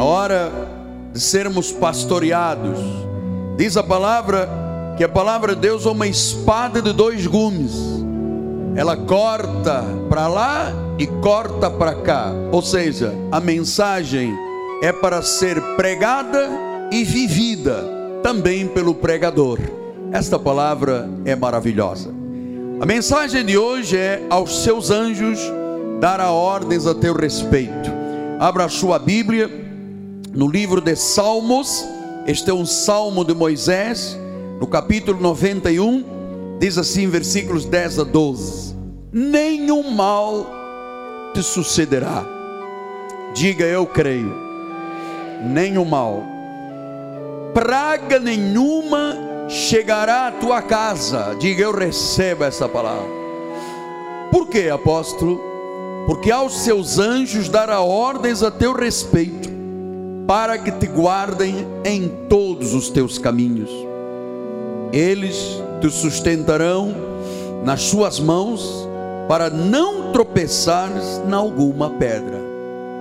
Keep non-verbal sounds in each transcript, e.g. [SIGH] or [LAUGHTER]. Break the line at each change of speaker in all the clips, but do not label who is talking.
a hora de sermos pastoreados. Diz a palavra que a palavra de Deus é uma espada de dois gumes. Ela corta para lá e corta para cá. Ou seja, a mensagem é para ser pregada e vivida também pelo pregador. Esta palavra é maravilhosa. A mensagem de hoje é aos seus anjos dará ordens a teu respeito. Abra a sua Bíblia no livro de Salmos. Este é um salmo de Moisés, no capítulo 91, diz assim, versículos 10 a 12: Nenhum mal te sucederá. Diga eu creio. Nenhum mal. Praga nenhuma chegará à tua casa. Diga eu recebo essa palavra. Por que, apóstolo? porque aos seus anjos dará ordens a teu respeito, para que te guardem em todos os teus caminhos. Eles te sustentarão nas suas mãos, para não tropeçares na alguma pedra.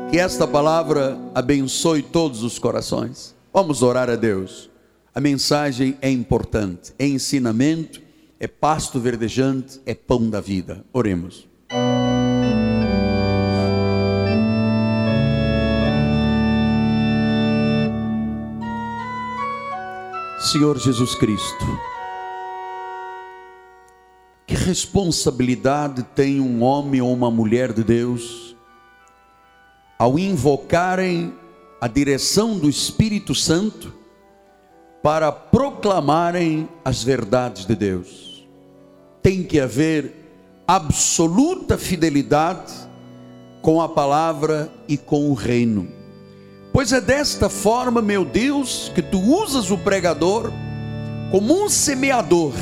Que esta palavra abençoe todos os corações. Vamos orar a Deus. A mensagem é importante, é ensinamento, é pasto verdejante, é pão da vida. Oremos. Senhor Jesus Cristo, que responsabilidade tem um homem ou uma mulher de Deus ao invocarem a direção do Espírito Santo para proclamarem as verdades de Deus. Tem que haver absoluta fidelidade com a palavra e com o reino. Pois é desta forma, meu Deus, que tu usas o pregador como um semeador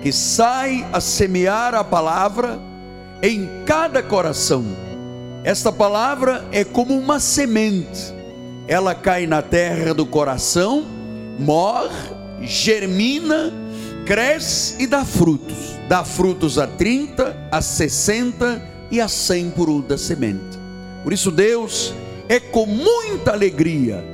que sai a semear a palavra em cada coração. Esta palavra é como uma semente, ela cai na terra do coração, morre, germina, cresce e dá frutos. Dá frutos a 30, a 60 e a 100 por um da semente. Por isso, Deus é com muita alegria,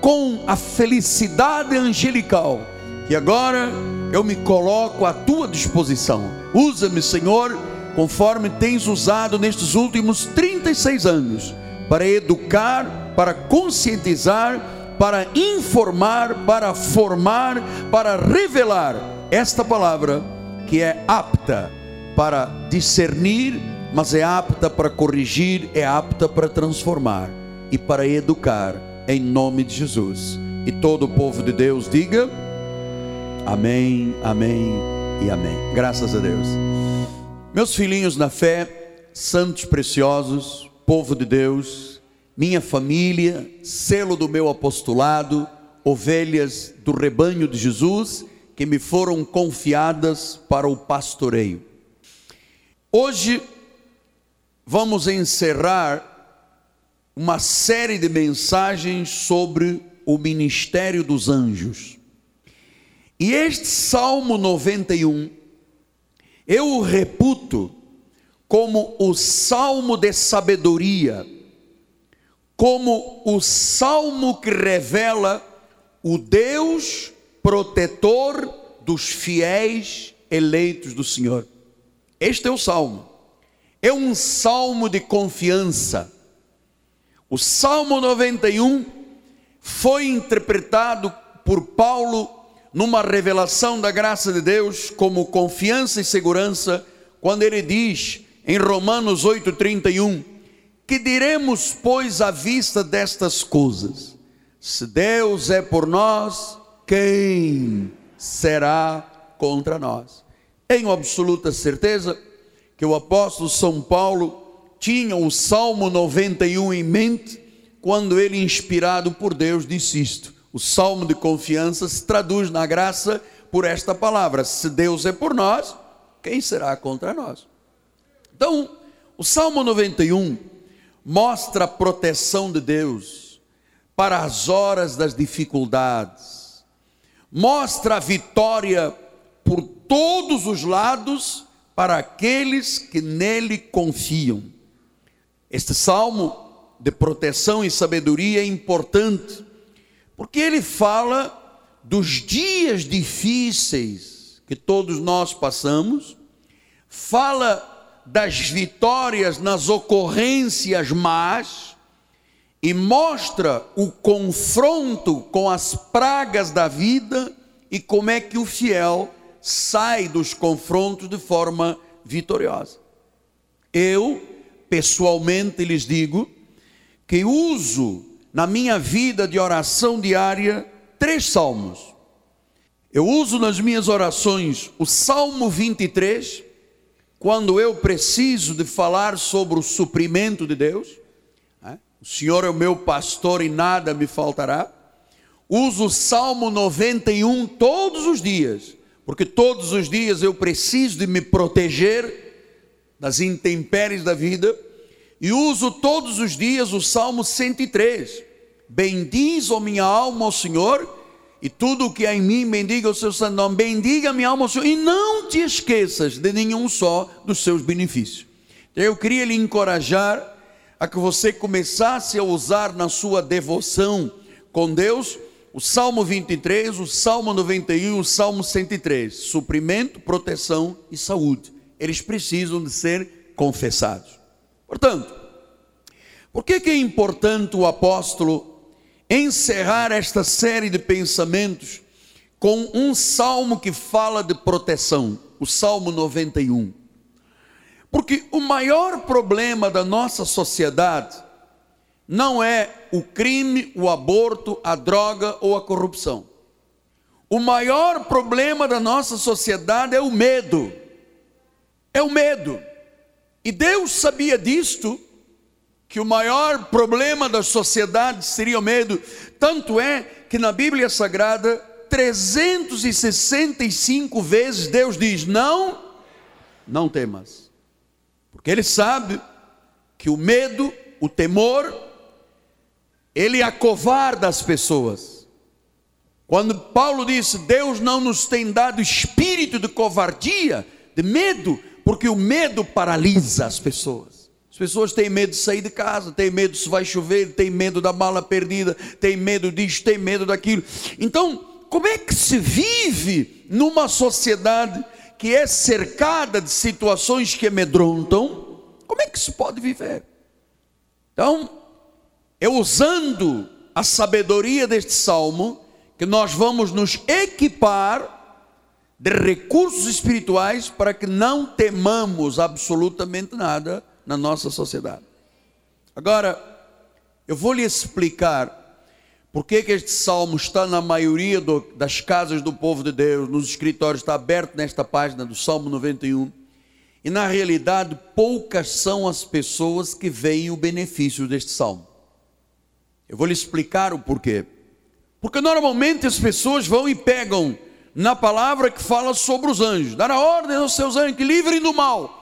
com a felicidade angelical, que agora eu me coloco à tua disposição. Usa-me, Senhor, conforme tens usado nestes últimos 36 anos, para educar, para conscientizar, para informar, para formar, para revelar esta palavra que é apta para discernir, mas é apta para corrigir, é apta para transformar e para educar, em nome de Jesus. E todo o povo de Deus diga: Amém, Amém e Amém. Graças a Deus. Meus filhinhos na fé, santos preciosos, povo de Deus, minha família, selo do meu apostolado, ovelhas do rebanho de Jesus, que me foram confiadas para o pastoreio. Hoje vamos encerrar uma série de mensagens sobre o ministério dos anjos. E este Salmo 91, eu o reputo como o salmo de sabedoria, como o salmo que revela o Deus protetor dos fiéis eleitos do Senhor. Este é o salmo. É um salmo de confiança o Salmo 91 foi interpretado por Paulo numa revelação da graça de Deus como confiança e segurança, quando ele diz em Romanos 8:31, que diremos pois à vista destas coisas? Se Deus é por nós, quem será contra nós? Tenho absoluta certeza que o apóstolo São Paulo tinha o Salmo 91 em mente quando ele, inspirado por Deus, disse isto. O salmo de confiança se traduz na graça por esta palavra: se Deus é por nós, quem será contra nós? Então, o Salmo 91 mostra a proteção de Deus para as horas das dificuldades, mostra a vitória por todos os lados para aqueles que nele confiam. Este salmo de proteção e sabedoria é importante, porque ele fala dos dias difíceis que todos nós passamos, fala das vitórias nas ocorrências más e mostra o confronto com as pragas da vida e como é que o fiel sai dos confrontos de forma vitoriosa. Eu, pessoalmente, lhes digo que uso na minha vida de oração diária três salmos. Eu uso nas minhas orações o Salmo 23, quando eu preciso de falar sobre o suprimento de Deus. Né? O Senhor é o meu pastor e nada me faltará. Uso o Salmo 91 todos os dias, porque todos os dias eu preciso de me proteger das intempéries da vida, e uso todos os dias o Salmo 103. Bendiz, ó minha alma, ao Senhor, e tudo o que há em mim, bendiga o seu santo nome. Bendiga minha alma ao Senhor, e não te esqueças de nenhum só dos seus benefícios. Eu queria lhe encorajar a que você começasse a usar na sua devoção com Deus o Salmo 23, o Salmo 91, o Salmo 103, suprimento, proteção e saúde eles precisam de ser confessados. Portanto, por que, que é importante o apóstolo encerrar esta série de pensamentos com um salmo que fala de proteção, o Salmo 91? Porque o maior problema da nossa sociedade não é o crime, o aborto, a droga ou a corrupção. O maior problema da nossa sociedade é o medo é o medo. E Deus sabia disto, que o maior problema da sociedade seria o medo. Tanto é que na Bíblia Sagrada, 365 vezes Deus diz: Não, não temas. Porque Ele sabe que o medo, o temor, ele acovarda as pessoas. Quando Paulo disse: Deus não nos tem dado espírito de covardia, de medo, porque o medo paralisa as pessoas. As pessoas têm medo de sair de casa, têm medo se vai chover, têm medo da mala perdida, têm medo disso, têm medo daquilo. Então, como é que se vive numa sociedade que é cercada de situações que amedrontam? Como é que se pode viver? Então, é usando a sabedoria deste salmo que nós vamos nos equipar de recursos espirituais para que não temamos absolutamente nada na nossa sociedade. Agora, eu vou lhe explicar por que, que este salmo está na maioria do, das casas do povo de Deus, nos escritórios, está aberto nesta página do Salmo 91. E na realidade, poucas são as pessoas que veem o benefício deste salmo. Eu vou lhe explicar o porquê. Porque normalmente as pessoas vão e pegam na palavra que fala sobre os anjos, dar a ordem aos seus anjos que livrem do mal.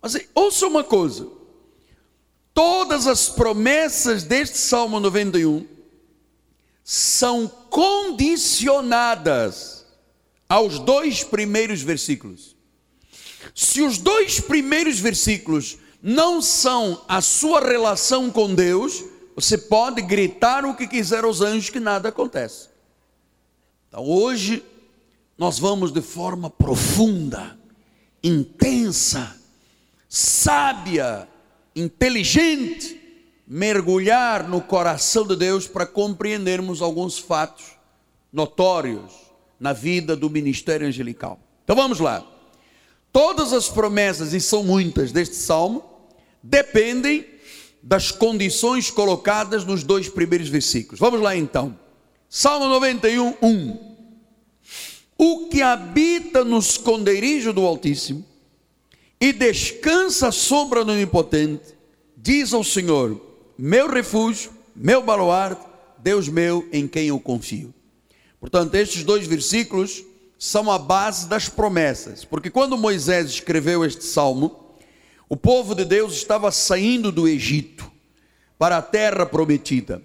Mas ouça uma coisa: todas as promessas deste Salmo 91 são condicionadas aos dois primeiros versículos. Se os dois primeiros versículos não são a sua relação com Deus, você pode gritar o que quiser aos anjos que nada acontece. Então hoje nós vamos de forma profunda, intensa, sábia, inteligente, mergulhar no coração de Deus para compreendermos alguns fatos notórios na vida do ministério angelical. Então vamos lá. Todas as promessas, e são muitas deste salmo, dependem das condições colocadas nos dois primeiros versículos. Vamos lá então. Salmo 91, 1. O que habita no esconderijo do Altíssimo e descansa sobre o Onipotente, diz ao Senhor: Meu refúgio, meu baluarte, Deus meu em quem eu confio. Portanto, estes dois versículos são a base das promessas, porque quando Moisés escreveu este salmo, o povo de Deus estava saindo do Egito para a terra prometida.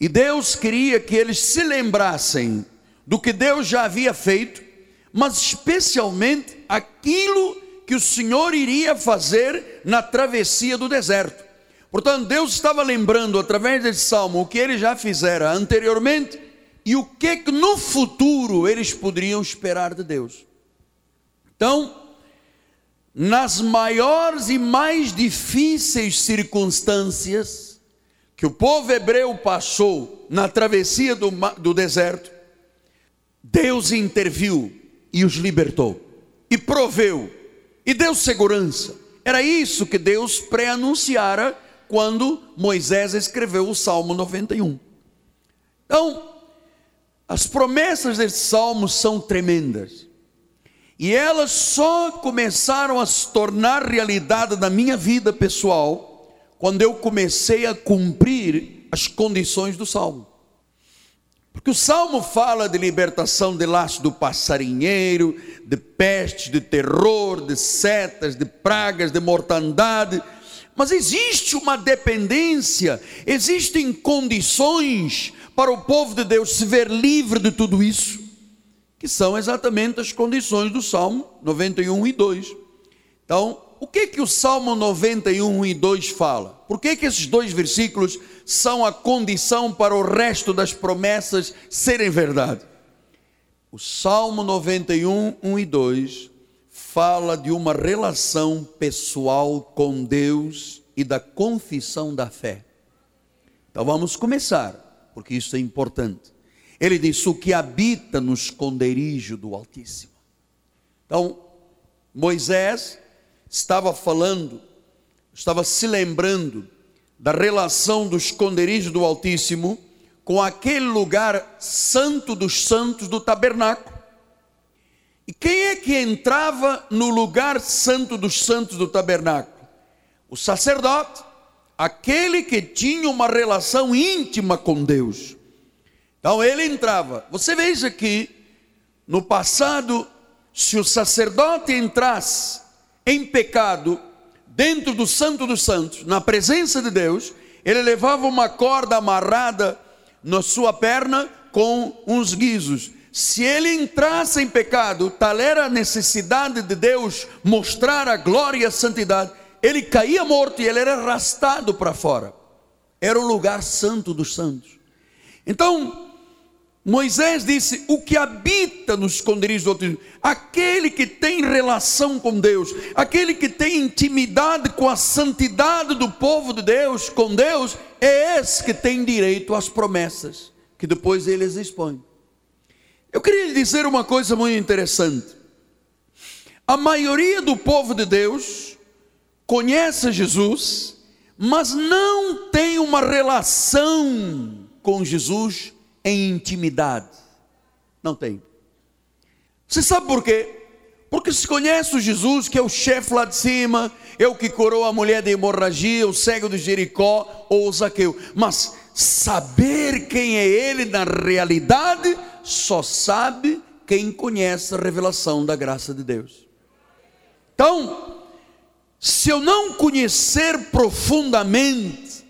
E Deus queria que eles se lembrassem do que Deus já havia feito, mas especialmente aquilo que o Senhor iria fazer na travessia do deserto. Portanto, Deus estava lembrando através desse salmo o que ele já fizera anteriormente e o que que no futuro eles poderiam esperar de Deus. Então, nas maiores e mais difíceis circunstâncias que o povo hebreu passou na travessia do, do deserto, Deus interviu e os libertou, e proveu, e deu segurança. Era isso que Deus pré-anunciara quando Moisés escreveu o Salmo 91. Então, as promessas desse salmo são tremendas. E elas só começaram a se tornar realidade na minha vida pessoal quando eu comecei a cumprir as condições do salmo. Porque o salmo fala de libertação de laço do passarinheiro, de pestes, de terror, de setas, de pragas, de mortandade. Mas existe uma dependência, existem condições para o povo de Deus se ver livre de tudo isso, que são exatamente as condições do Salmo 91 e 2. Então, o que que o Salmo 91 e 2 fala? Por que que esses dois versículos são a condição para o resto das promessas serem verdade? O Salmo 91, 1 e 2 fala de uma relação pessoal com Deus e da confissão da fé. Então vamos começar porque isso é importante. Ele diz: O que habita no esconderijo do Altíssimo. Então, Moisés estava falando, estava se lembrando da relação do esconderijo do Altíssimo com aquele lugar santo dos santos do tabernáculo. E quem é que entrava no lugar santo dos santos do tabernáculo? O sacerdote aquele que tinha uma relação íntima com Deus. Então ele entrava. Você veja que no passado, se o sacerdote entrasse em pecado dentro do Santo dos Santos, na presença de Deus, ele levava uma corda amarrada na sua perna com uns guizos. Se ele entrasse em pecado, tal era a necessidade de Deus mostrar a glória e a santidade, ele caía morto e ele era arrastado para fora. Era o lugar santo dos santos. Então, Moisés disse: O que habita nos esconderijos do Altíssimo, aquele que tem relação com Deus, aquele que tem intimidade com a santidade do povo de Deus, com Deus, é esse que tem direito às promessas, que depois eles expõem. Eu queria lhe dizer uma coisa muito interessante. A maioria do povo de Deus conhece Jesus, mas não tem uma relação com Jesus em intimidade. Não tem. Você sabe por quê? Porque se conhece o Jesus, que é o chefe lá de cima, é o que curou a mulher de hemorragia, o cego de Jericó ou o Zaqueu. Mas saber quem é ele na realidade, só sabe quem conhece a revelação da graça de Deus. Então, se eu não conhecer profundamente,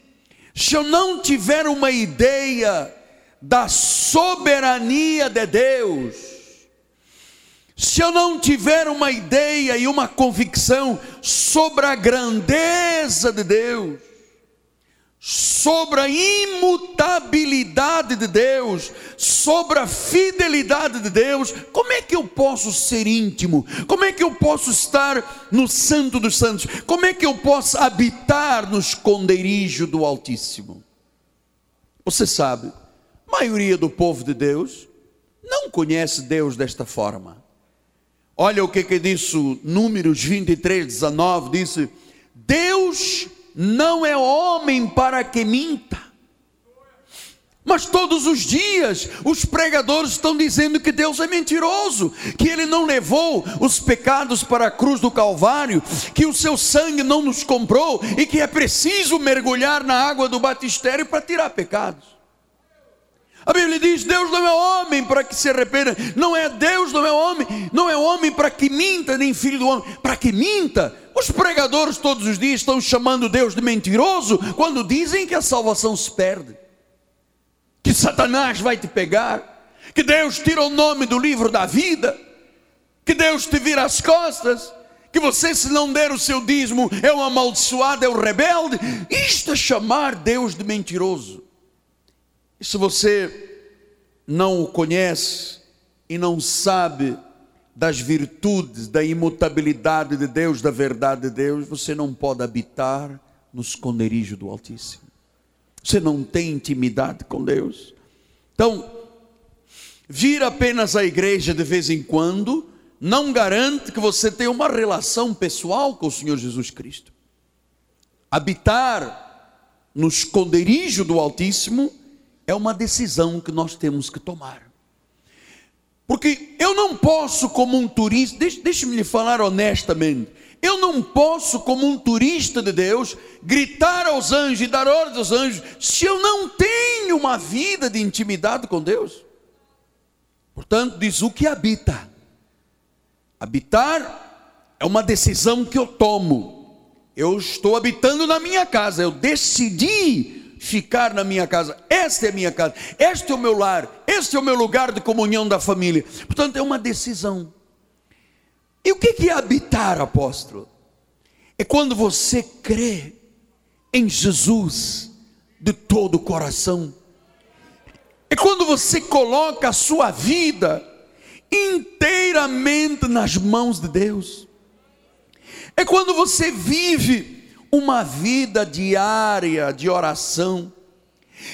se eu não tiver uma ideia da soberania de Deus, se eu não tiver uma ideia e uma convicção sobre a grandeza de Deus, sobre a imutabilidade de Deus, sobre a fidelidade de Deus, como é que eu posso ser íntimo? Como é que eu posso estar no Santo dos Santos? Como é que eu posso habitar no esconderijo do Altíssimo? Você sabe, maioria do povo de Deus não conhece Deus desta forma. Olha o que, que disse Números 23, 19: disse: Deus não é homem para que minta. Mas todos os dias os pregadores estão dizendo que Deus é mentiroso, que Ele não levou os pecados para a cruz do Calvário, que o seu sangue não nos comprou e que é preciso mergulhar na água do batistério para tirar pecados. A Bíblia diz: Deus não é homem para que se arrependa, não é Deus, não é homem, não é homem para que minta, nem filho do homem para que minta. Os pregadores todos os dias estão chamando Deus de mentiroso quando dizem que a salvação se perde, que Satanás vai te pegar, que Deus tira o nome do livro da vida, que Deus te vira as costas, que você, se não der o seu dízimo, é um amaldiçoado, é um rebelde. Isto é chamar Deus de mentiroso. E se você não o conhece e não sabe das virtudes, da imutabilidade de Deus, da verdade de Deus, você não pode habitar no esconderijo do Altíssimo. Você não tem intimidade com Deus. Então, vir apenas à igreja de vez em quando não garante que você tenha uma relação pessoal com o Senhor Jesus Cristo. Habitar no esconderijo do Altíssimo é uma decisão que nós temos que tomar. Porque eu não posso, como um turista, deixe-me lhe falar honestamente, eu não posso, como um turista de Deus, gritar aos anjos e dar ordens aos anjos, se eu não tenho uma vida de intimidade com Deus. Portanto, diz o que habita. Habitar é uma decisão que eu tomo. Eu estou habitando na minha casa, eu decidi ficar na minha casa. Esta é a minha casa, este é o meu lar, este é o meu lugar de comunhão da família. Portanto, é uma decisão. E o que é habitar, apóstolo? É quando você crê em Jesus de todo o coração. É quando você coloca a sua vida inteiramente nas mãos de Deus. É quando você vive uma vida diária de oração.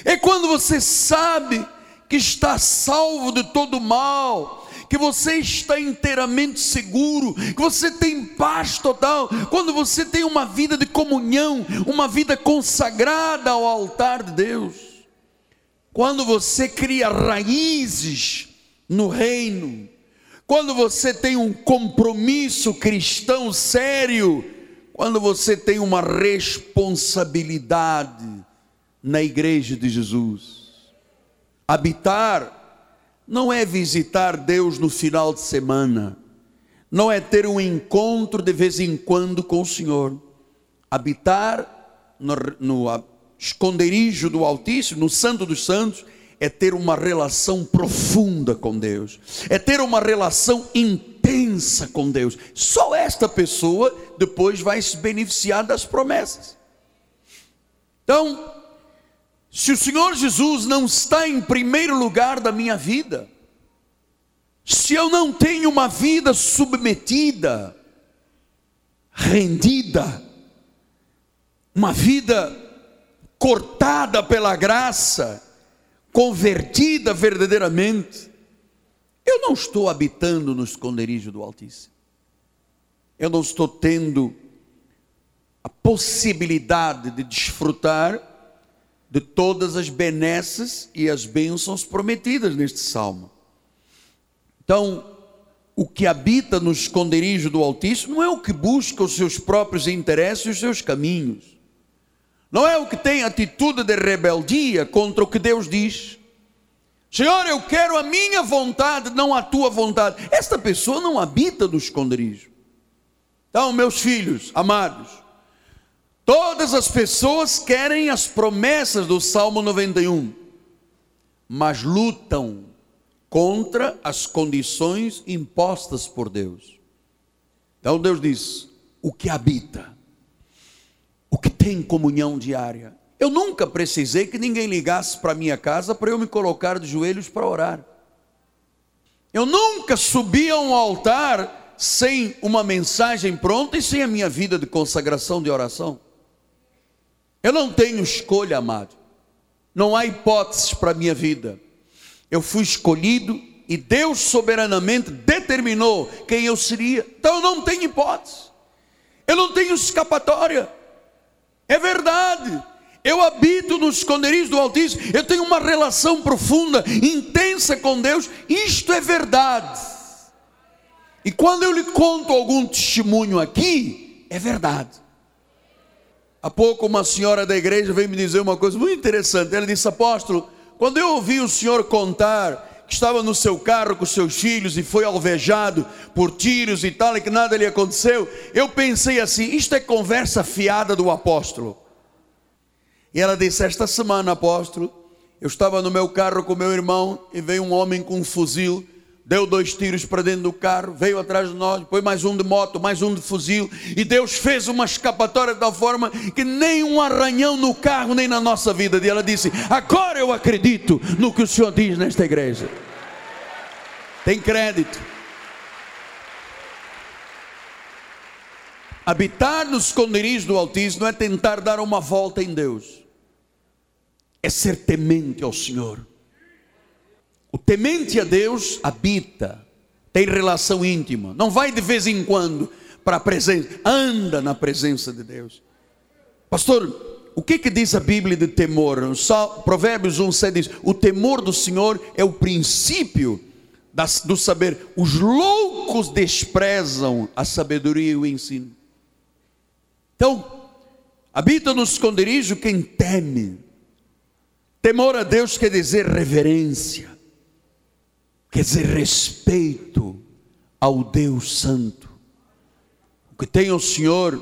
É quando você sabe que está salvo de todo mal, que você está inteiramente seguro, que você tem paz total, quando você tem uma vida de comunhão, uma vida consagrada ao altar de Deus, quando você cria raízes no reino, quando você tem um compromisso cristão sério, quando você tem uma responsabilidade na igreja de Jesus. Habitar não é visitar Deus no final de semana, não é ter um encontro de vez em quando com o Senhor. Habitar no, no esconderijo do Altíssimo, no Santo dos Santos, é ter uma relação profunda com Deus, é ter uma relação intensa com Deus. Só esta pessoa depois vai se beneficiar das promessas. Então, se o Senhor Jesus não está em primeiro lugar da minha vida, se eu não tenho uma vida submetida, rendida, uma vida cortada pela graça, convertida verdadeiramente, eu não estou habitando no esconderijo do Altíssimo. Eu não estou tendo a possibilidade de desfrutar de todas as benesses e as bênçãos prometidas neste salmo. Então, o que habita no esconderijo do Altíssimo não é o que busca os seus próprios interesses e os seus caminhos não é o que tem atitude de rebeldia contra o que Deus diz. Senhor, eu quero a minha vontade, não a tua vontade. Esta pessoa não habita no esconderijo. Então, meus filhos amados, todas as pessoas querem as promessas do Salmo 91, mas lutam contra as condições impostas por Deus. Então Deus diz: o que habita o que tem comunhão diária. Eu nunca precisei que ninguém ligasse para minha casa para eu me colocar de joelhos para orar. Eu nunca subi a um altar sem uma mensagem pronta e sem a minha vida de consagração de oração. Eu não tenho escolha, amado. Não há hipóteses para a minha vida. Eu fui escolhido e Deus soberanamente determinou quem eu seria. Então eu não tenho hipótese. Eu não tenho escapatória. É verdade. Eu habito nos esconderijos do Altíssimo, eu tenho uma relação profunda, intensa com Deus, isto é verdade. E quando eu lhe conto algum testemunho aqui, é verdade. Há pouco uma senhora da igreja veio me dizer uma coisa muito interessante. Ela disse: Apóstolo, quando eu ouvi o senhor contar que estava no seu carro com seus filhos e foi alvejado por tiros e tal, e que nada lhe aconteceu, eu pensei assim: isto é conversa fiada do apóstolo. E ela disse: Esta semana, apóstolo, eu estava no meu carro com meu irmão e veio um homem com um fuzil, deu dois tiros para dentro do carro, veio atrás de nós, depois mais um de moto, mais um de fuzil, e Deus fez uma escapatória de tal forma que nem um arranhão no carro, nem na nossa vida. E ela disse: Agora eu acredito no que o Senhor diz nesta igreja. Tem crédito. Habitar nos esconderijos do Altíssimo não é tentar dar uma volta em Deus, é ser temente ao Senhor. O temente a Deus habita, tem relação íntima, não vai de vez em quando para a presença, anda na presença de Deus. Pastor, o que, que diz a Bíblia de temor? Só, Provérbios 1, 7 diz: O temor do Senhor é o princípio das, do saber. Os loucos desprezam a sabedoria e o ensino. Então, habita no esconderijo quem teme. Temor a Deus quer dizer reverência quer dizer respeito ao Deus Santo. O que tem o Senhor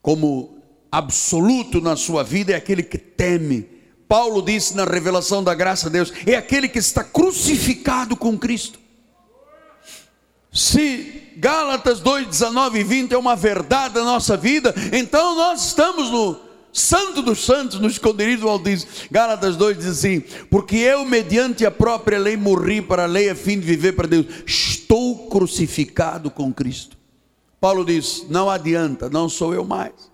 como absoluto na sua vida é aquele que teme. Paulo disse na revelação da graça de Deus: é aquele que está crucificado com Cristo. Se Gálatas 2, 19 e 20 é uma verdade da nossa vida, então nós estamos no Santo dos Santos, no esconderijo do Altíssimo. Gálatas 2 diz assim: Porque eu, mediante a própria lei, morri para a lei a fim de viver para Deus. Estou crucificado com Cristo. Paulo diz: Não adianta, não sou eu mais.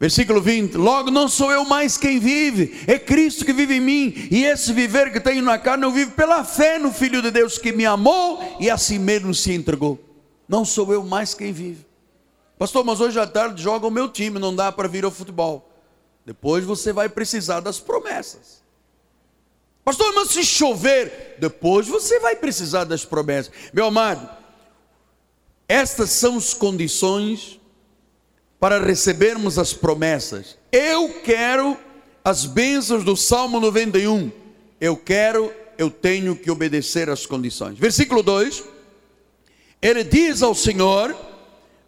Versículo 20: Logo não sou eu mais quem vive, é Cristo que vive em mim, e esse viver que tenho na carne eu vivo pela fé no Filho de Deus que me amou e a si mesmo se entregou. Não sou eu mais quem vive. Pastor, mas hoje à tarde joga o meu time, não dá para vir ao futebol. Depois você vai precisar das promessas. Pastor, mas se chover, depois você vai precisar das promessas. Meu amado, estas são as condições para recebermos as promessas. Eu quero as bênçãos do Salmo 91. Eu quero, eu tenho que obedecer às condições. Versículo 2: Ele diz ao Senhor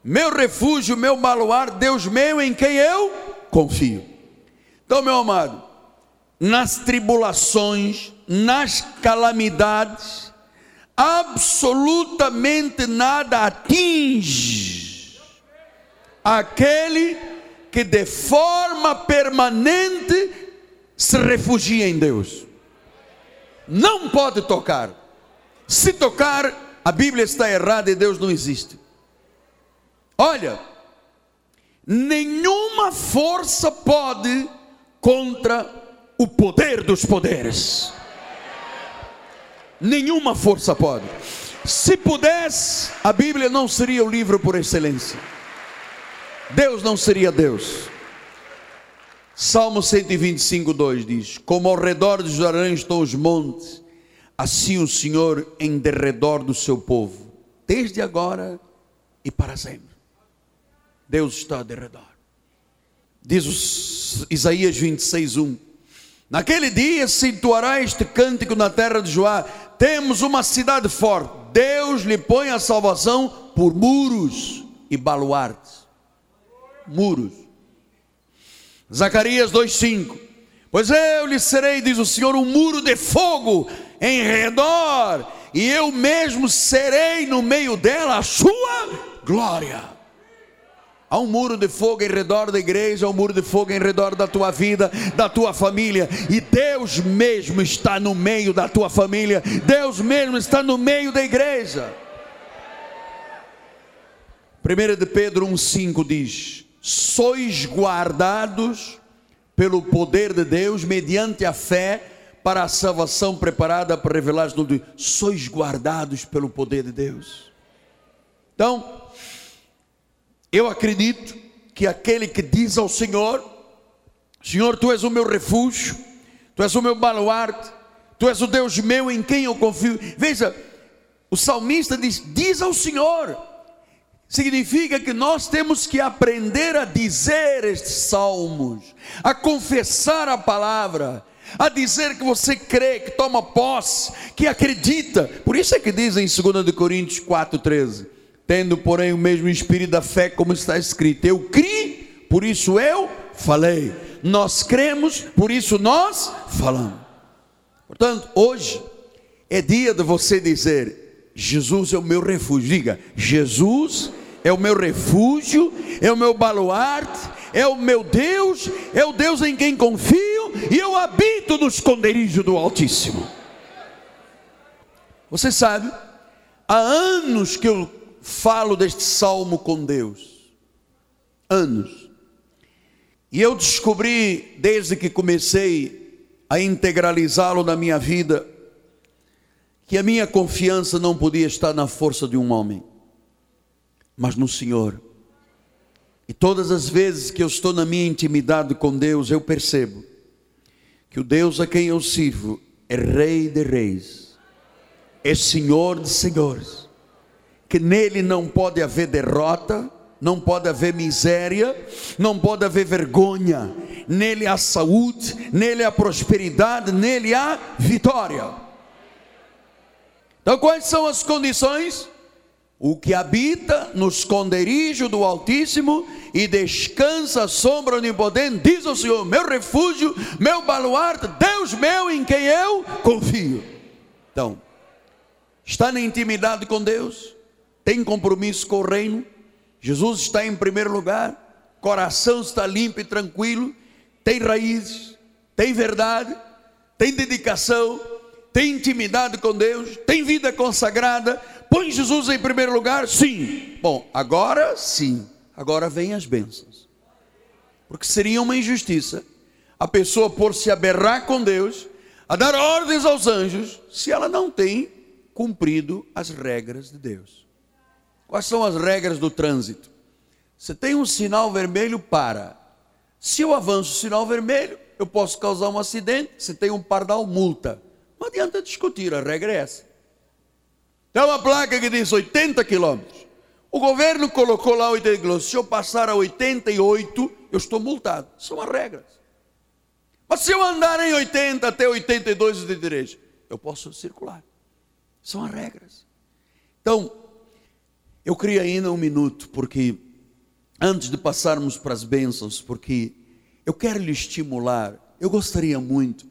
meu refúgio, meu baluarte, Deus meu em quem eu confio. Então, meu amado, nas tribulações, nas calamidades, absolutamente nada atinge aquele que de forma permanente se refugia em Deus. Não pode tocar. Se tocar, a Bíblia está errada e Deus não existe. Olha, nenhuma força pode contra o poder dos poderes. Nenhuma força pode. Se pudesse, a Bíblia não seria o livro por excelência. Deus não seria Deus. Salmo 125, 2 diz: Como ao redor dos aranhos estão os montes, assim o Senhor em derredor do seu povo, desde agora e para sempre. Deus está de redor. Diz Isaías 26, 1. Naquele dia se entoará este cântico na terra de Joá: temos uma cidade forte, Deus lhe põe a salvação por muros e baluartes. Muros. Zacarias 2,5: Pois eu lhe serei, diz o Senhor, um muro de fogo em redor, e eu mesmo serei no meio dela a sua glória. Há um muro de fogo em redor da igreja, há um muro de fogo em redor da tua vida, da tua família, e Deus mesmo está no meio da tua família, Deus mesmo está no meio da igreja. 1 de Pedro 1,5 diz: Sois guardados pelo poder de Deus, mediante a fé, para a salvação preparada para revelar dia. Sois guardados pelo poder de Deus. Então, eu acredito que aquele que diz ao Senhor: Senhor, tu és o meu refúgio, tu és o meu baluarte, tu és o Deus meu em quem eu confio. Veja, o salmista diz: Diz ao Senhor. Significa que nós temos que aprender a dizer estes salmos, a confessar a palavra, a dizer que você crê, que toma posse, que acredita. Por isso é que diz em 2 Coríntios 4,13: tendo, porém, o mesmo espírito da fé, como está escrito: Eu criei, por isso eu falei. Nós cremos, por isso nós falamos. Portanto, hoje, é dia de você dizer: Jesus é o meu refúgio. Diga: Jesus é o meu refúgio, é o meu baluarte, é o meu Deus, é o Deus em quem confio e eu habito no esconderijo do Altíssimo. Você sabe, há anos que eu falo deste salmo com Deus, anos, e eu descobri, desde que comecei a integralizá-lo na minha vida, que a minha confiança não podia estar na força de um homem, mas no Senhor. E todas as vezes que eu estou na minha intimidade com Deus, eu percebo que o Deus a quem eu sirvo é Rei de Reis, é Senhor de Senhores, que nele não pode haver derrota, não pode haver miséria, não pode haver vergonha, nele há saúde, nele há prosperidade, nele há vitória. Então, quais são as condições? O que habita no esconderijo do Altíssimo e descansa à sombra onipotente, diz o Senhor: meu refúgio, meu baluarte, Deus meu em quem eu confio. Então, está na intimidade com Deus, tem compromisso com o reino, Jesus está em primeiro lugar, coração está limpo e tranquilo, tem raízes, tem verdade, tem dedicação, tem intimidade com Deus, tem vida consagrada, põe Jesus em primeiro lugar? Sim. Bom, agora sim, agora vem as bênçãos. Porque seria uma injustiça a pessoa por se aberrar com Deus, a dar ordens aos anjos, se ela não tem cumprido as regras de Deus. Quais são as regras do trânsito? Você tem um sinal vermelho, para. Se eu avanço o sinal vermelho, eu posso causar um acidente. Se tem um pardal, multa. Não adianta discutir, a regra é essa. Tem uma placa que diz 80 quilômetros. O governo colocou lá 80 quilômetros. Se eu passar a 88, eu estou multado. São as regras. Mas se eu andar em 80 até 82 de direito, eu posso circular. São as regras. Então, eu queria ainda um minuto, porque antes de passarmos para as bênçãos, porque eu quero lhe estimular, eu gostaria muito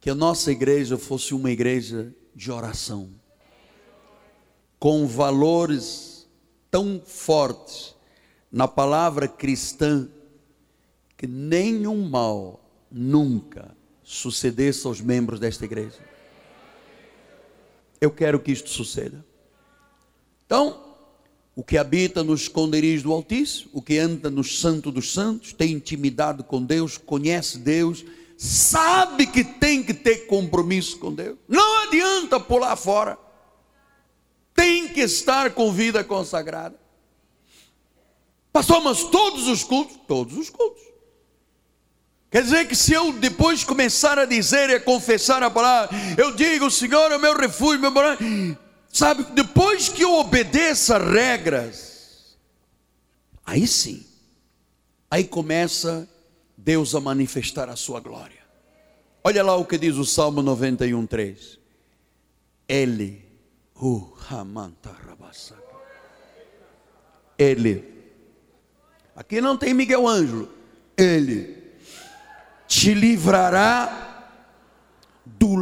que a nossa igreja fosse uma igreja de oração, com valores tão fortes na palavra cristã, que nenhum mal nunca sucedesse aos membros desta igreja. Eu quero que isto suceda. Então, o que habita nos esconderijos do Altíssimo, o que anda no Santo dos Santos, tem intimidade com Deus, conhece Deus, sabe que tem que ter compromisso com Deus. Não adianta pular fora. Tem que estar com vida consagrada. Pastor, mas todos os cultos? Todos os cultos. Quer dizer que se eu depois começar a dizer e a confessar a palavra, eu digo, Senhor é o meu refúgio, meu morar. Sabe, depois que eu obedeça regras, aí sim, aí começa Deus a manifestar a sua glória. Olha lá o que diz o Salmo 91, 3. Ele, uh, ele, aqui não tem Miguel Ângelo, ele te livrará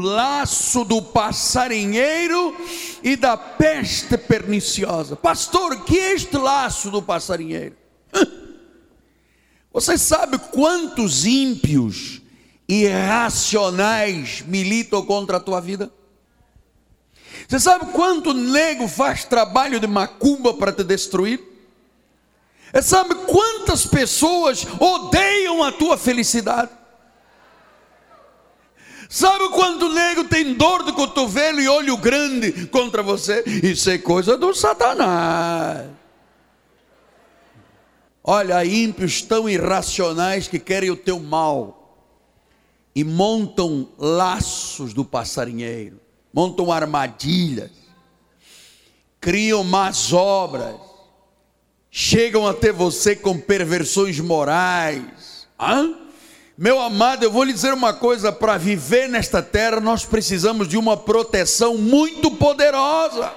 laço do passarinheiro e da peste perniciosa. Pastor, que é este laço do passarinheiro? Você sabe quantos ímpios irracionais militam contra a tua vida? Você sabe quanto nego faz trabalho de macumba para te destruir? Você sabe quantas pessoas odeiam a tua felicidade? Sabe quando o nego tem dor de cotovelo e olho grande contra você? Isso é coisa do Satanás. Olha, ímpios tão irracionais que querem o teu mal e montam laços do passarinheiro, montam armadilhas, criam más obras, chegam até você com perversões morais. Hã? Meu amado, eu vou lhe dizer uma coisa: para viver nesta terra, nós precisamos de uma proteção muito poderosa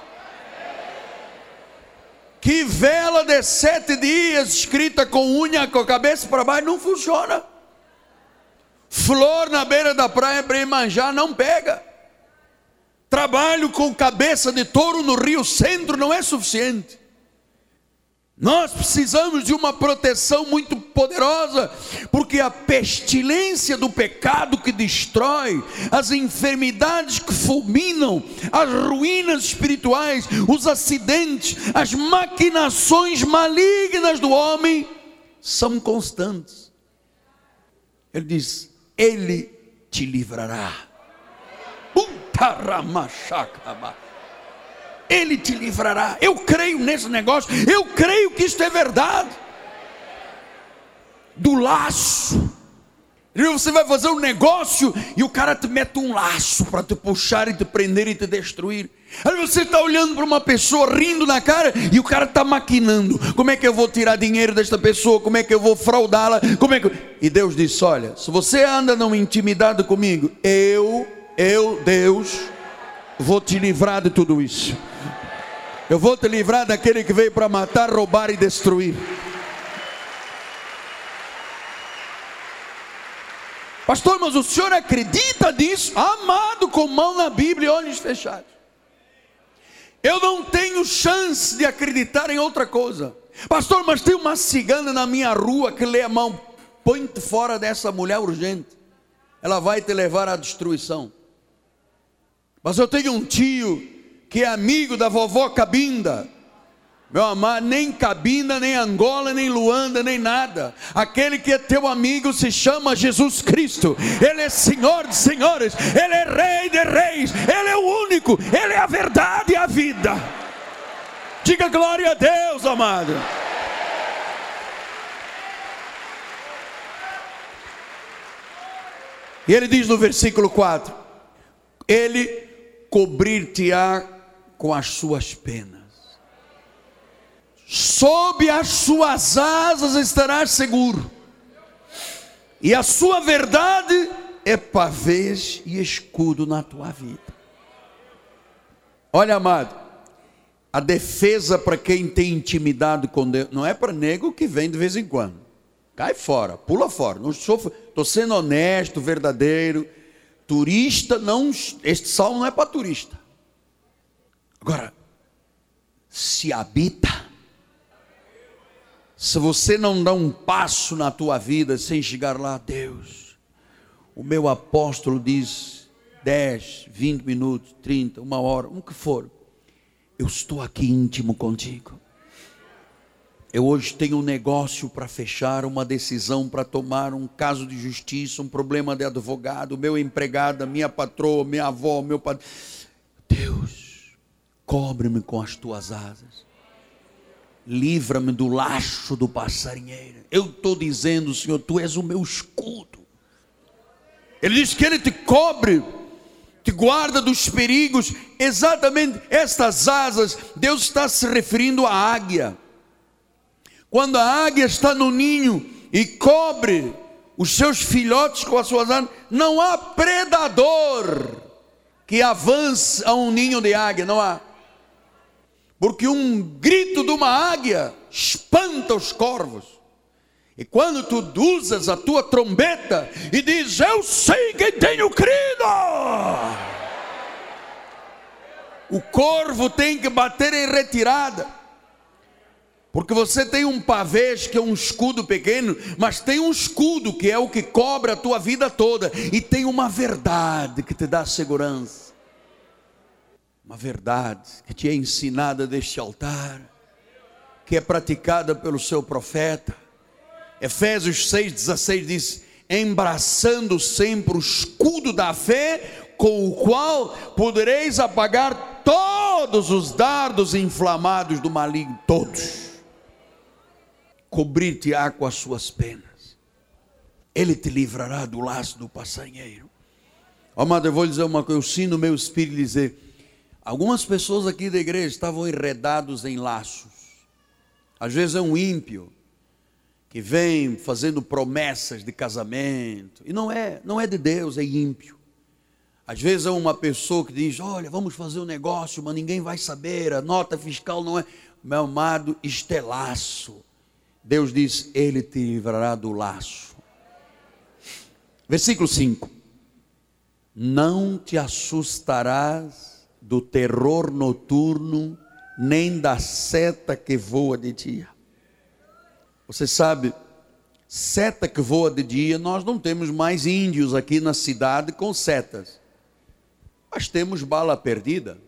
que vela de sete dias escrita com unha com a cabeça para baixo não funciona. Flor na beira da praia para ir manjar não pega. Trabalho com cabeça de touro no Rio Centro não é suficiente. Nós precisamos de uma proteção muito poderosa, porque a pestilência do pecado que destrói, as enfermidades que fulminam, as ruínas espirituais, os acidentes, as maquinações malignas do homem são constantes. Ele diz: Ele te livrará. Puntaramachacaba. Ele te livrará. Eu creio nesse negócio, eu creio que isto é verdade. Do laço. Você vai fazer um negócio e o cara te mete um laço para te puxar e te prender e te destruir. Aí você está olhando para uma pessoa rindo na cara e o cara está maquinando. Como é que eu vou tirar dinheiro desta pessoa? Como é que eu vou fraudá-la? Como é que... E Deus disse: Olha, se você anda numa intimidade comigo, eu, eu, Deus, vou te livrar de tudo isso. Eu vou te livrar daquele que veio para matar, roubar e destruir. Pastor, mas o senhor acredita nisso? Amado, com mão na Bíblia e olhos fechados. Eu não tenho chance de acreditar em outra coisa. Pastor, mas tem uma cigana na minha rua que lê a mão. Põe-te fora dessa mulher urgente. Ela vai te levar à destruição. Mas eu tenho um tio que é amigo da vovó Cabinda. Meu amado, nem Cabinda, nem Angola, nem Luanda, nem nada. Aquele que é teu amigo se chama Jesus Cristo. Ele é Senhor de senhores, Ele é Rei de reis, Ele é o único, Ele é a verdade e a vida. Diga glória a Deus, amado. E ele diz no versículo 4: Ele cobrir-te-á com as suas penas. Sob as suas asas estarás seguro, e a sua verdade é pavês e escudo na tua vida. Olha, amado, a defesa para quem tem intimidade com Deus não é para nego que vem de vez em quando. Cai fora, pula fora. Não estou, sendo honesto, verdadeiro. Turista não, este salmo não é para turista. Agora, se habita, se você não dá um passo na tua vida sem chegar lá, Deus, o meu apóstolo diz 10, 20 minutos, 30, uma hora, o que for, eu estou aqui íntimo contigo. Eu hoje tenho um negócio para fechar, uma decisão para tomar, um caso de justiça, um problema de advogado, meu empregado, minha patroa, minha avó, meu pai. Deus, Cobre-me com as tuas asas. Livra-me do laço do passarinheiro. Eu estou dizendo, Senhor, tu és o meu escudo. Ele diz que ele te cobre, te guarda dos perigos. Exatamente estas asas, Deus está se referindo à águia. Quando a águia está no ninho e cobre os seus filhotes com as suas asas, não há predador que avance a um ninho de águia, não há porque um grito de uma águia espanta os corvos. E quando tu usas a tua trombeta e diz: Eu sei quem tenho crido, o corvo tem que bater em retirada. Porque você tem um pavês que é um escudo pequeno, mas tem um escudo que é o que cobre a tua vida toda, e tem uma verdade que te dá segurança uma verdade que te é ensinada deste altar, que é praticada pelo seu profeta. Efésios 6,16 diz: embraçando sempre o escudo da fé, com o qual podereis apagar todos os dardos inflamados do maligno, todos. Cobrir-te-á com as suas penas, ele te livrará do laço do passarinheiro. Amado, eu vou lhe dizer uma coisa, eu sinto o meu espírito dizer Algumas pessoas aqui da igreja estavam enredados em laços. Às vezes é um ímpio que vem fazendo promessas de casamento e não é, não é de Deus, é ímpio. Às vezes é uma pessoa que diz: "Olha, vamos fazer um negócio, mas ninguém vai saber, a nota fiscal não é". Meu amado, isto é. Deus diz: "Ele te livrará do laço". Versículo 5. Não te assustarás do terror noturno, nem da seta que voa de dia. Você sabe, seta que voa de dia, nós não temos mais índios aqui na cidade com setas. Mas temos bala perdida.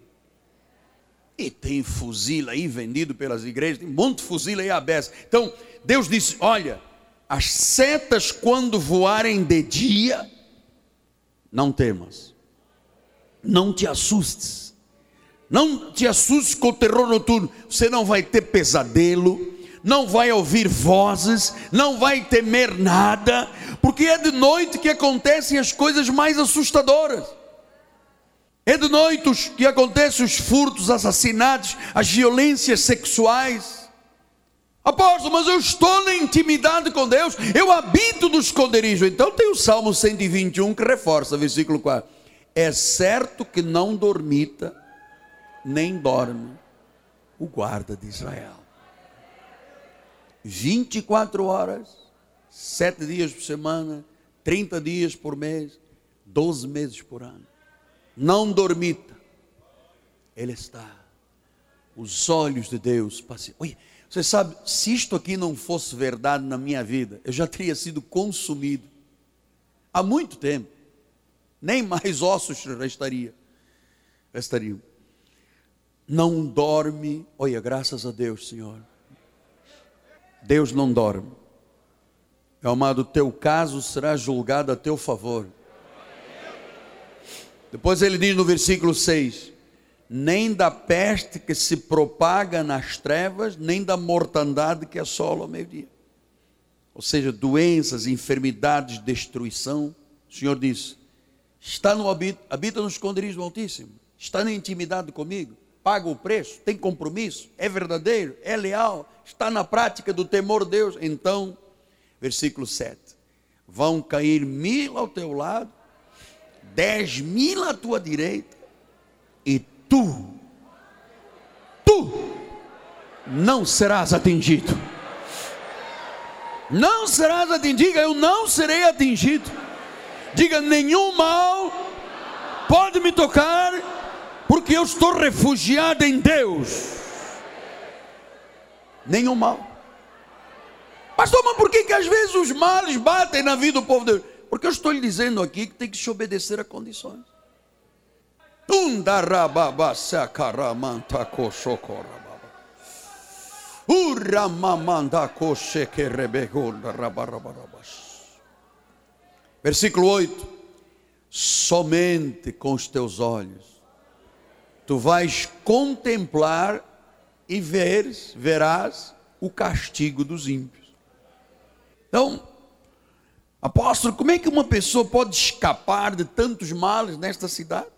E tem fuzil aí vendido pelas igrejas, tem de fuzil aí aberto. Então, Deus disse: Olha, as setas, quando voarem de dia, não temas, não te assustes, não te assustes com o terror noturno, você não vai ter pesadelo, não vai ouvir vozes, não vai temer nada, porque é de noite que acontecem as coisas mais assustadoras. É de noite que acontecem os furtos, assassinatos, as violências sexuais. Apóstolo, mas eu estou na intimidade com Deus, eu habito no esconderijo. Então tem o Salmo 121 que reforça, versículo 4. É certo que não dormita, nem dorme o guarda de Israel. 24 horas, 7 dias por semana, 30 dias por mês, 12 meses por ano. Não dormita. Ele está. Os olhos de Deus passam. Oi, você sabe, se isto aqui não fosse verdade na minha vida, eu já teria sido consumido há muito tempo. Nem mais ossos restaria. Restariam. Não dorme. Olha, graças a Deus, Senhor Deus não dorme. Meu amado, teu caso será julgado a teu favor. Depois ele diz no versículo 6: Nem da peste que se propaga nas trevas, nem da mortandade que assola ao meio-dia. Ou seja, doenças, enfermidades, destruição. O Senhor diz: está no habita, habita no esconderijo do Altíssimo, está na intimidade comigo paga o preço, tem compromisso, é verdadeiro, é leal, está na prática do temor de Deus. Então, versículo 7: vão cair mil ao teu lado, dez mil à tua direita, e tu, tu, não serás atingido. Não serás atingido, eu não serei atingido. Diga: nenhum mal pode me tocar porque eu estou refugiado em Deus. Nenhum mal. Pastor, mas por que, que às vezes os males batem na vida do povo de Deus? Porque eu estou lhe dizendo aqui que tem que se obedecer a condições. Versículo 8: Somente com os teus olhos tu vais contemplar e veres, verás o castigo dos ímpios. Então, apóstolo, como é que uma pessoa pode escapar de tantos males nesta cidade?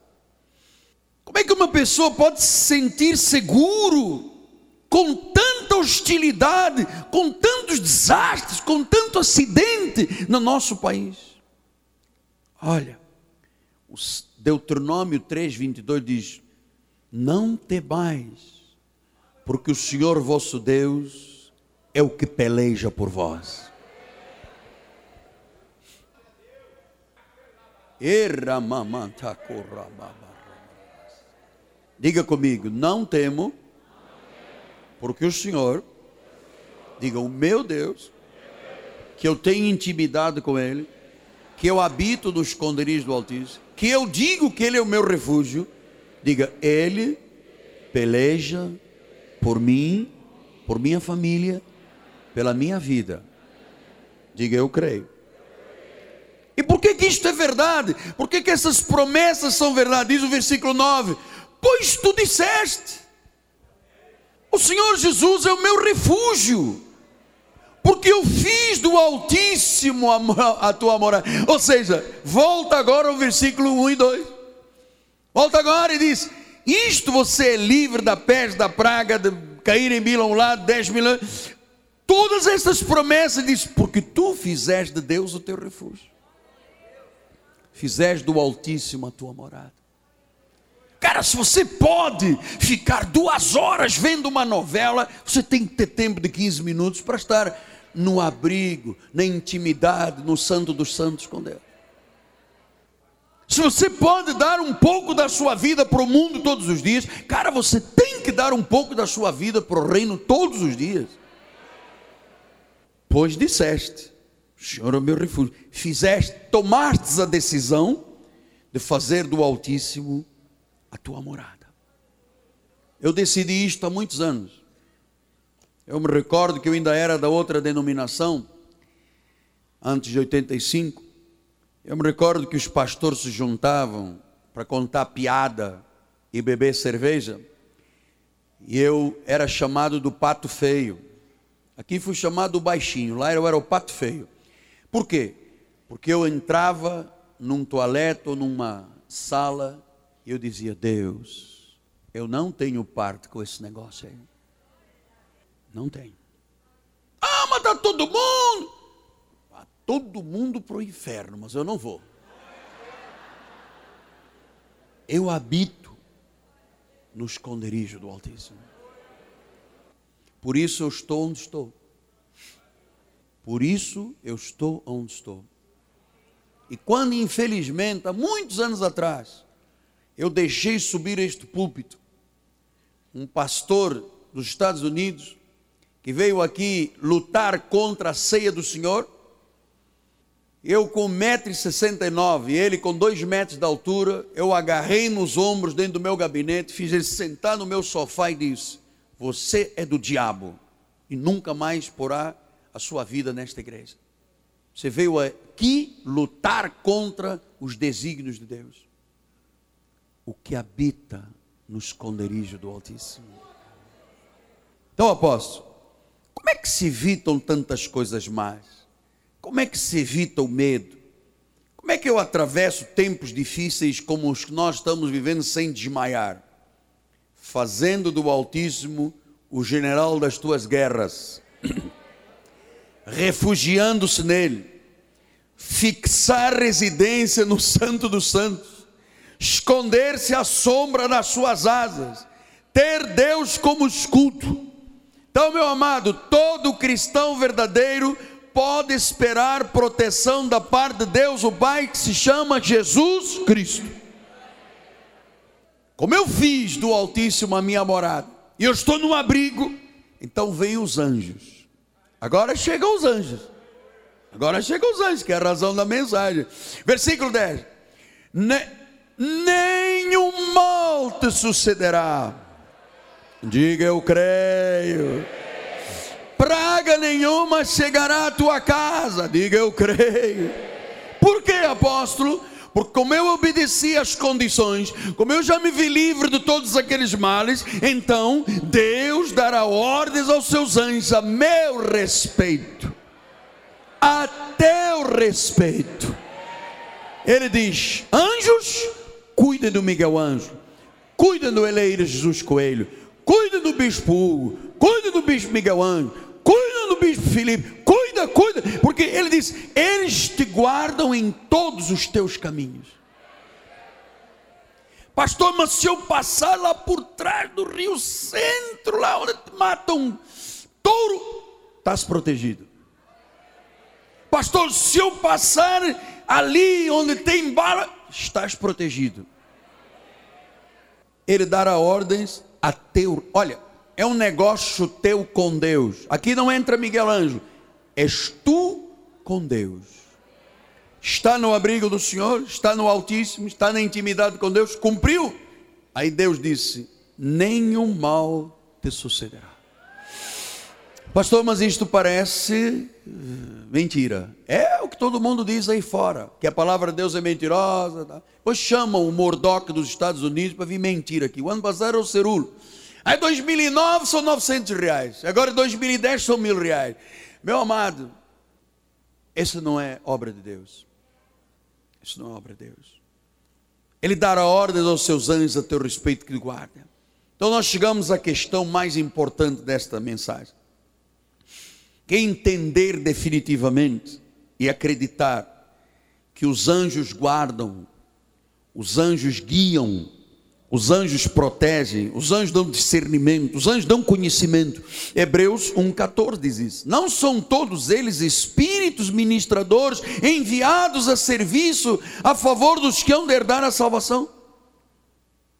Como é que uma pessoa pode se sentir seguro com tanta hostilidade, com tantos desastres, com tanto acidente no nosso país? Olha, Deuteronômio 3:22 diz: não temais, porque o Senhor vosso Deus é o que peleja por vós. Diga comigo, não temo, porque o Senhor, diga, o meu Deus, que eu tenho intimidade com Ele, que eu habito no esconderijo do Altíssimo, que eu digo que Ele é o meu refúgio, Diga, Ele peleja por mim, por minha família, pela minha vida. Diga, eu creio. E por que, que isto é verdade? Por que, que essas promessas são verdade? Diz o versículo 9: Pois tu disseste, o Senhor Jesus é o meu refúgio, porque eu fiz do Altíssimo a, a tua morada. Ou seja, volta agora ao versículo 1 e 2. Volta agora e diz: Isto você é livre da peste, da praga, de cair em mil a um lado, dez mil anos. Todas essas promessas diz: Porque tu fizeste de Deus o teu refúgio, fizeste do Altíssimo a tua morada. Cara, se você pode ficar duas horas vendo uma novela, você tem que ter tempo de 15 minutos para estar no abrigo, na intimidade, no santo dos santos com Deus. Se você pode dar um pouco da sua vida para o mundo todos os dias, cara, você tem que dar um pouco da sua vida para o reino todos os dias. Pois disseste, Senhor é meu refúgio, fizeste, tomaste a decisão de fazer do Altíssimo a tua morada. Eu decidi isto há muitos anos. Eu me recordo que eu ainda era da outra denominação, antes de 85. Eu me recordo que os pastores se juntavam para contar piada e beber cerveja. E eu era chamado do pato feio. Aqui fui chamado do baixinho, lá eu era o pato feio. Por quê? Porque eu entrava num toalete ou numa sala e eu dizia: Deus, eu não tenho parte com esse negócio aí. Não tenho. Ah, mas está todo mundo todo mundo para o inferno, mas eu não vou. Eu habito no esconderijo do Altíssimo. Por isso eu estou onde estou. Por isso eu estou onde estou. E quando, infelizmente, há muitos anos atrás, eu deixei subir este púlpito, um pastor dos Estados Unidos, que veio aqui lutar contra a ceia do Senhor, eu com 1,69m, ele com 2 metros de altura, eu agarrei nos ombros dentro do meu gabinete, fiz ele sentar no meu sofá e disse: Você é do diabo e nunca mais porá a sua vida nesta igreja. Você veio aqui lutar contra os desígnios de Deus. O que habita no esconderijo do Altíssimo. Então, apóstolo, como é que se evitam tantas coisas más? Como é que se evita o medo? Como é que eu atravesso tempos difíceis como os que nós estamos vivendo sem desmaiar? Fazendo do Altíssimo o general das tuas guerras, refugiando-se nele, fixar residência no Santo dos Santos, esconder-se à sombra das suas asas, ter Deus como escudo. Então, meu amado, todo cristão verdadeiro pode esperar proteção da parte de Deus, o Pai, que se chama Jesus Cristo. Como eu fiz do Altíssimo a minha morada, e eu estou no abrigo, então vem os anjos. Agora chegam os anjos. Agora chegam os anjos, que é a razão da mensagem. Versículo 10: ne, Nenhum mal te sucederá. Diga eu creio praga nenhuma chegará à tua casa. Diga eu creio. Por que, apóstolo? Porque como eu obedeci às condições, como eu já me vi livre de todos aqueles males, então Deus dará ordens aos seus anjos a meu respeito. A teu respeito. Ele diz: Anjos, cuidem do Miguel Anjo, cuidem do Eleira Jesus Coelho, cuidem do Bispo Hugo, cuidem do Bispo Miguel Anjo, cuida do bispo Filipe, cuida, cuida, porque ele diz: eles te guardam em todos os teus caminhos. Pastor, mas se eu passar lá por trás do rio centro, lá onde matam um touro, estás protegido. Pastor, se eu passar ali onde tem bala, estás protegido. Ele dará ordens a teu. Olha, é um negócio teu com Deus. Aqui não entra Miguel Anjo, és tu com Deus. Está no abrigo do Senhor, está no Altíssimo, está na intimidade com Deus, cumpriu. Aí Deus disse: nenhum mal te sucederá. Pastor, mas isto parece eh, mentira. É o que todo mundo diz aí fora, que a palavra de Deus é mentirosa. Tá? Pois chamam o Murdoch dos Estados Unidos para vir mentir aqui. O ano passado era o Cerulo. Aí 2009 são 900 reais. Agora 2010 são mil reais. Meu amado, isso não é obra de Deus. Isso não é obra de Deus. Ele dará ordens aos seus anjos a teu respeito que guarda. Então nós chegamos à questão mais importante desta mensagem. Quem entender definitivamente e acreditar que os anjos guardam, os anjos guiam, Os anjos protegem, os anjos dão discernimento, os anjos dão conhecimento. Hebreus 1,14 diz isso. Não são todos eles espíritos ministradores enviados a serviço a favor dos que hão de herdar a salvação?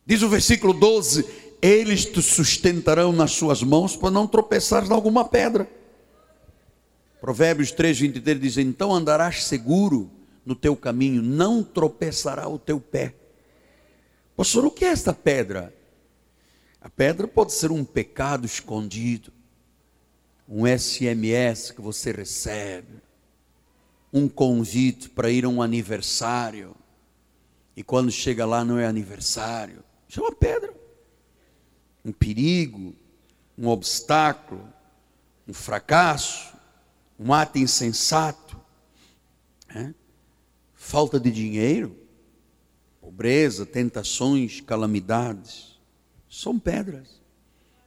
Diz o versículo 12: Eles te sustentarão nas suas mãos para não tropeçares em alguma pedra. Provérbios 3, 23 diz: Então andarás seguro no teu caminho, não tropeçará o teu pé. Pastor, o que é esta pedra? A pedra pode ser um pecado escondido, um SMS que você recebe, um convite para ir a um aniversário, e quando chega lá não é aniversário. Isso é pedra, um perigo, um obstáculo, um fracasso, um ato insensato, é? falta de dinheiro, pobreza, tentações, calamidades, são pedras.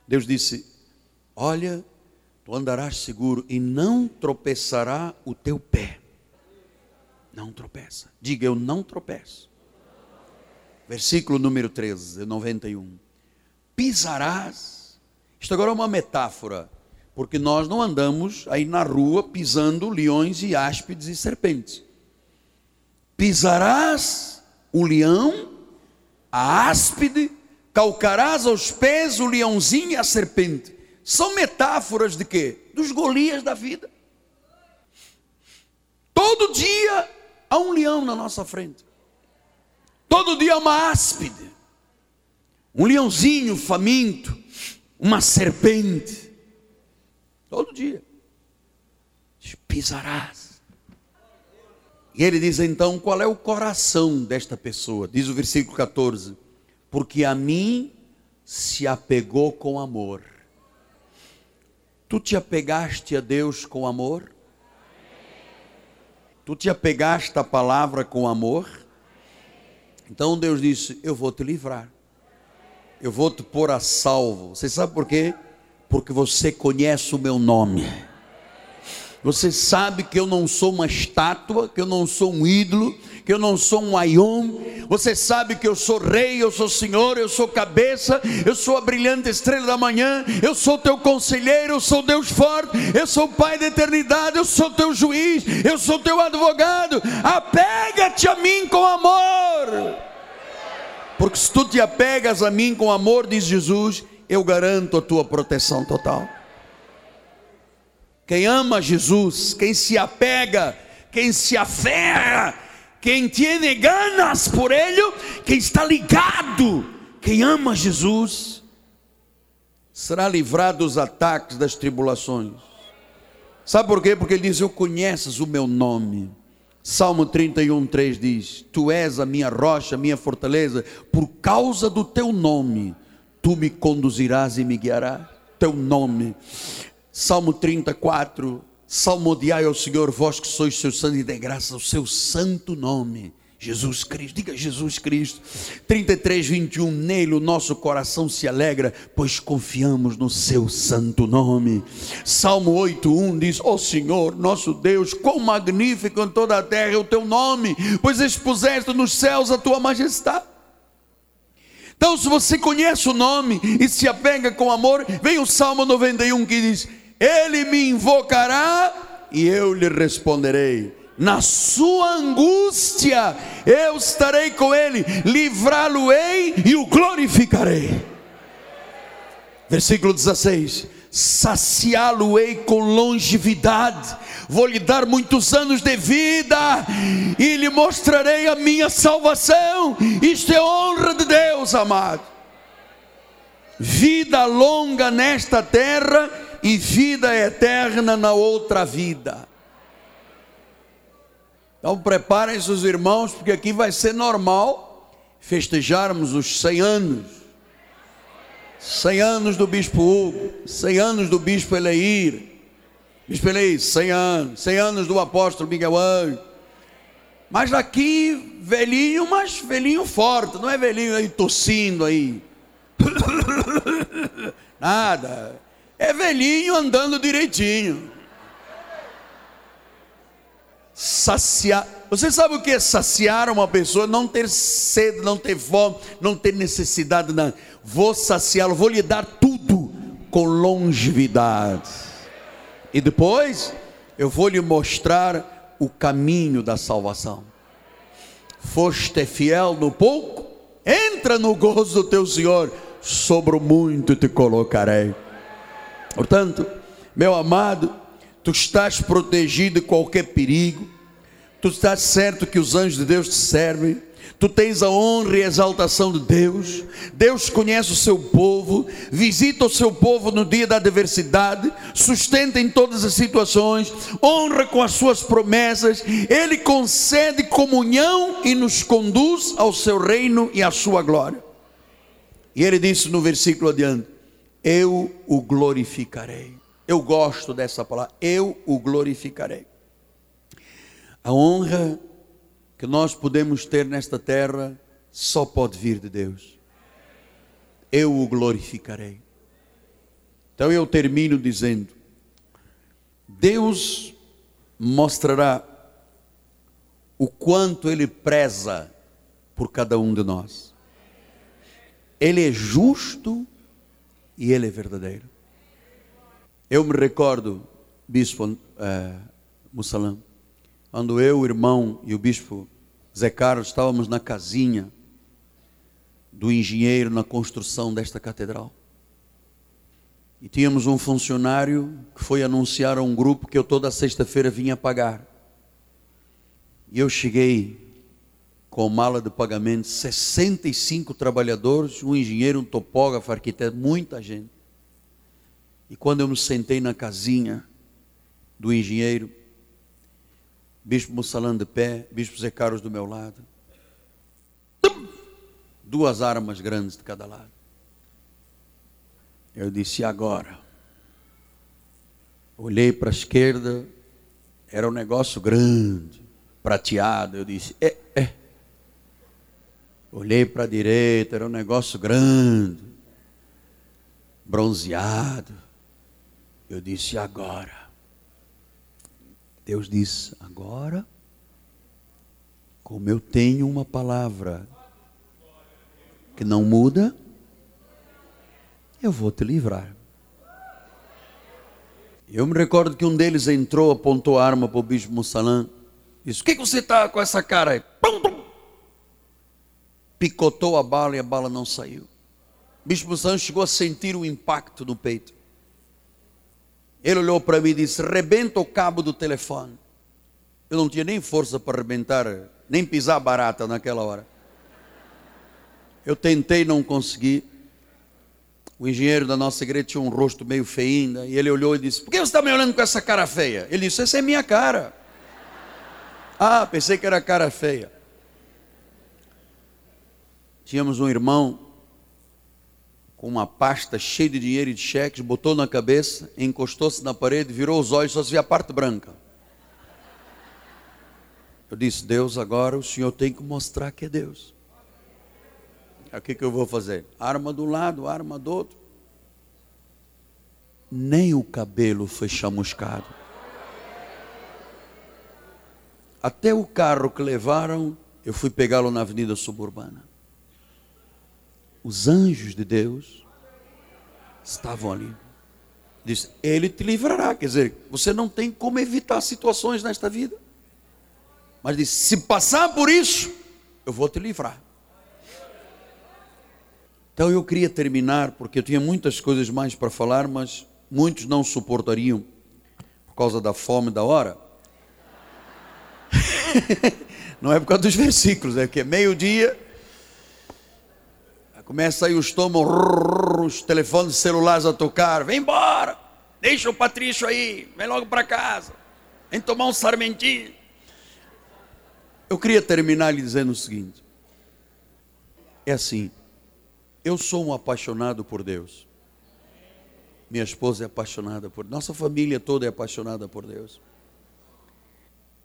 Deus disse: Olha, tu andarás seguro e não tropeçará o teu pé. Não tropeça. Diga, eu não tropeço. Versículo número 13, 91. Pisarás. Isto agora é uma metáfora, porque nós não andamos aí na rua pisando leões e áspides e serpentes. Pisarás o leão, a áspide, calcarás aos pés o leãozinho e a serpente. São metáforas de quê? Dos Golias da vida. Todo dia há um leão na nossa frente. Todo dia há uma áspide. Um leãozinho faminto, uma serpente. Todo dia. Pisarás e ele diz então qual é o coração desta pessoa. Diz o versículo 14: Porque a mim se apegou com amor. Tu te apegaste a Deus com amor? Tu te apegaste à palavra com amor? Então Deus disse: Eu vou te livrar. Eu vou te pôr a salvo. Você sabe por quê? Porque você conhece o meu nome. Você sabe que eu não sou uma estátua, que eu não sou um ídolo, que eu não sou um aion. Você sabe que eu sou rei, eu sou senhor, eu sou cabeça, eu sou a brilhante estrela da manhã, eu sou teu conselheiro, eu sou Deus forte, eu sou Pai da eternidade, eu sou teu juiz, eu sou teu advogado. Apega-te a mim com amor. Porque se tu te apegas a mim com amor, diz Jesus, eu garanto a tua proteção total. Quem ama Jesus, quem se apega, quem se aferra, quem tem ganas por Ele, quem está ligado, quem ama Jesus, será livrado dos ataques, das tribulações. Sabe por quê? Porque ele diz: Eu conheces o meu nome. Salmo 31, 3 diz: Tu és a minha rocha, a minha fortaleza, por causa do teu nome, tu me conduzirás e me guiarás. Teu nome. Salmo 34, salmodiai ao Senhor, vós que sois seu santo e de graça ao seu santo nome. Jesus Cristo, diga Jesus Cristo. 33, 21, nele o nosso coração se alegra, pois confiamos no seu santo nome. Salmo 8, 1 diz: Ó oh Senhor, nosso Deus, quão magnífico em toda a terra é o teu nome, pois expuseste nos céus a tua majestade. Então, se você conhece o nome e se apega com amor, vem o Salmo 91 que diz: ele me invocará e eu lhe responderei. Na sua angústia eu estarei com ele, livrá-lo-ei e o glorificarei. Versículo 16: saciá-lo-ei com longevidade, vou lhe dar muitos anos de vida e lhe mostrarei a minha salvação. Isto é honra de Deus, amado. Vida longa nesta terra e vida eterna na outra vida. Então preparem-se os irmãos, porque aqui vai ser normal festejarmos os 100 anos. 100 anos do Bispo Hugo, 100 anos do Bispo Eleir, Bispo Eleir, 100 anos, 100 anos do Apóstolo Miguel Anjo. Mas daqui, velhinho, mas velhinho forte, não é velhinho aí tossindo aí. [COUGHS] Nada é velhinho andando direitinho. Saciar, Você sabe o que é saciar uma pessoa? Não ter sede, não ter fome, não ter necessidade. Não. Vou saciá-lo, vou lhe dar tudo com longevidade. E depois eu vou lhe mostrar o caminho da salvação. Foste fiel no pouco, entra no gozo do teu Senhor, sobre o muito te colocarei. Portanto, meu amado, tu estás protegido de qualquer perigo, tu estás certo que os anjos de Deus te servem, tu tens a honra e a exaltação de Deus, Deus conhece o seu povo, visita o seu povo no dia da adversidade, sustenta em todas as situações, honra com as suas promessas, Ele concede comunhão e nos conduz ao seu reino e à sua glória. E ele disse no versículo adiante: Eu o glorificarei. Eu gosto dessa palavra, eu o glorificarei. A honra que nós podemos ter nesta terra só pode vir de Deus. Eu o glorificarei. Então eu termino dizendo: Deus mostrará o quanto Ele preza por cada um de nós. Ele é justo e Ele é verdadeiro. Eu me recordo, Bispo uh, Mussalão, quando eu, o irmão e o bispo Zé Carlos estávamos na casinha do engenheiro na construção desta catedral. E tínhamos um funcionário que foi anunciar a um grupo que eu toda sexta-feira vinha pagar. E eu cheguei com mala de pagamento, 65 trabalhadores, um engenheiro, um topógrafo, arquiteto, muita gente. E quando eu me sentei na casinha do engenheiro, Bispo Mussalã de pé, Bispo Zé Carlos do meu lado. Duas armas grandes de cada lado. Eu disse, agora? Olhei para a esquerda, era um negócio grande, prateado. Eu disse, é. Olhei para a direita, era um negócio grande, bronzeado. Eu disse, agora? Deus diz: agora, como eu tenho uma palavra que não muda, eu vou te livrar. Eu me recordo que um deles entrou, apontou a arma para o bispo Mussalã, disse: O que, que você está com essa cara aí? Pum, pum. Picotou a bala e a bala não saiu. O bispo Mussalã chegou a sentir o impacto no peito. Ele olhou para mim e disse: Rebenta o cabo do telefone. Eu não tinha nem força para arrebentar, nem pisar barata naquela hora. Eu tentei, não consegui. O engenheiro da nossa igreja tinha um rosto meio feio e ele olhou e disse: Por que você está me olhando com essa cara feia? Ele disse: Essa é minha cara. Ah, pensei que era cara feia. Tínhamos um irmão com uma pasta cheia de dinheiro e de cheques, botou na cabeça, encostou-se na parede, virou os olhos, só se via a parte branca. Eu disse, Deus, agora o Senhor tem que mostrar que é Deus. O que, que eu vou fazer? Arma um lado, arma do outro. Nem o cabelo foi chamuscado. Até o carro que levaram, eu fui pegá-lo na avenida suburbana os anjos de Deus estavam ali. Diz: Ele te livrará. Quer dizer, você não tem como evitar situações nesta vida. Mas diz: se passar por isso, eu vou te livrar. Então eu queria terminar, porque eu tinha muitas coisas mais para falar, mas muitos não suportariam por causa da fome da hora. [LAUGHS] não é por causa dos versículos, é que é meio-dia Começa aí os tomos, os telefones celulares a tocar. Vem embora, deixa o Patrício aí, vem logo para casa. Vem tomar um sarmentinho. Eu queria terminar lhe dizendo o seguinte: é assim, eu sou um apaixonado por Deus. Minha esposa é apaixonada por nossa família toda é apaixonada por Deus.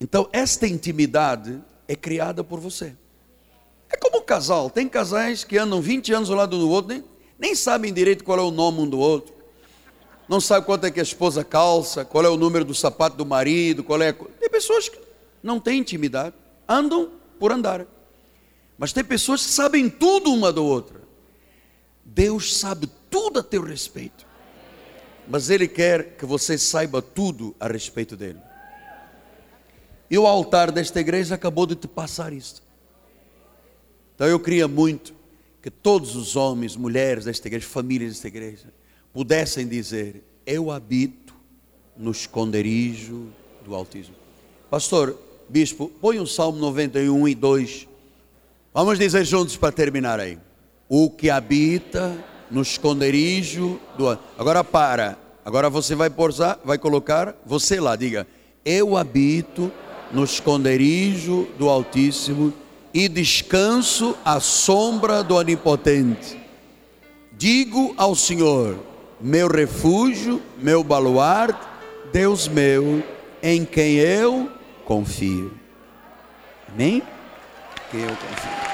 Então, esta intimidade é criada por você. É como casal. Tem casais que andam 20 anos ao lado do outro, nem, nem sabem direito qual é o nome um do outro. Não sabe quanto é que a esposa calça, qual é o número do sapato do marido, qual é. A... Tem pessoas que não têm intimidade. andam por andar. Mas tem pessoas que sabem tudo uma da outra. Deus sabe tudo a teu respeito. Mas Ele quer que você saiba tudo a respeito dele. E o altar desta igreja acabou de te passar isso. Então eu queria muito que todos os homens, mulheres desta igreja, famílias desta igreja, pudessem dizer: Eu habito no esconderijo do Altíssimo. Pastor, bispo, põe o Salmo 91 e 2. Vamos dizer juntos para terminar aí. O que habita no esconderijo do Agora para. Agora você vai posar, vai colocar você lá, diga: Eu habito no esconderijo do Altíssimo e descanso à sombra do Onipotente. Digo ao Senhor: meu refúgio, meu baluarte, Deus meu, em quem eu confio. Amém? Quem eu confio.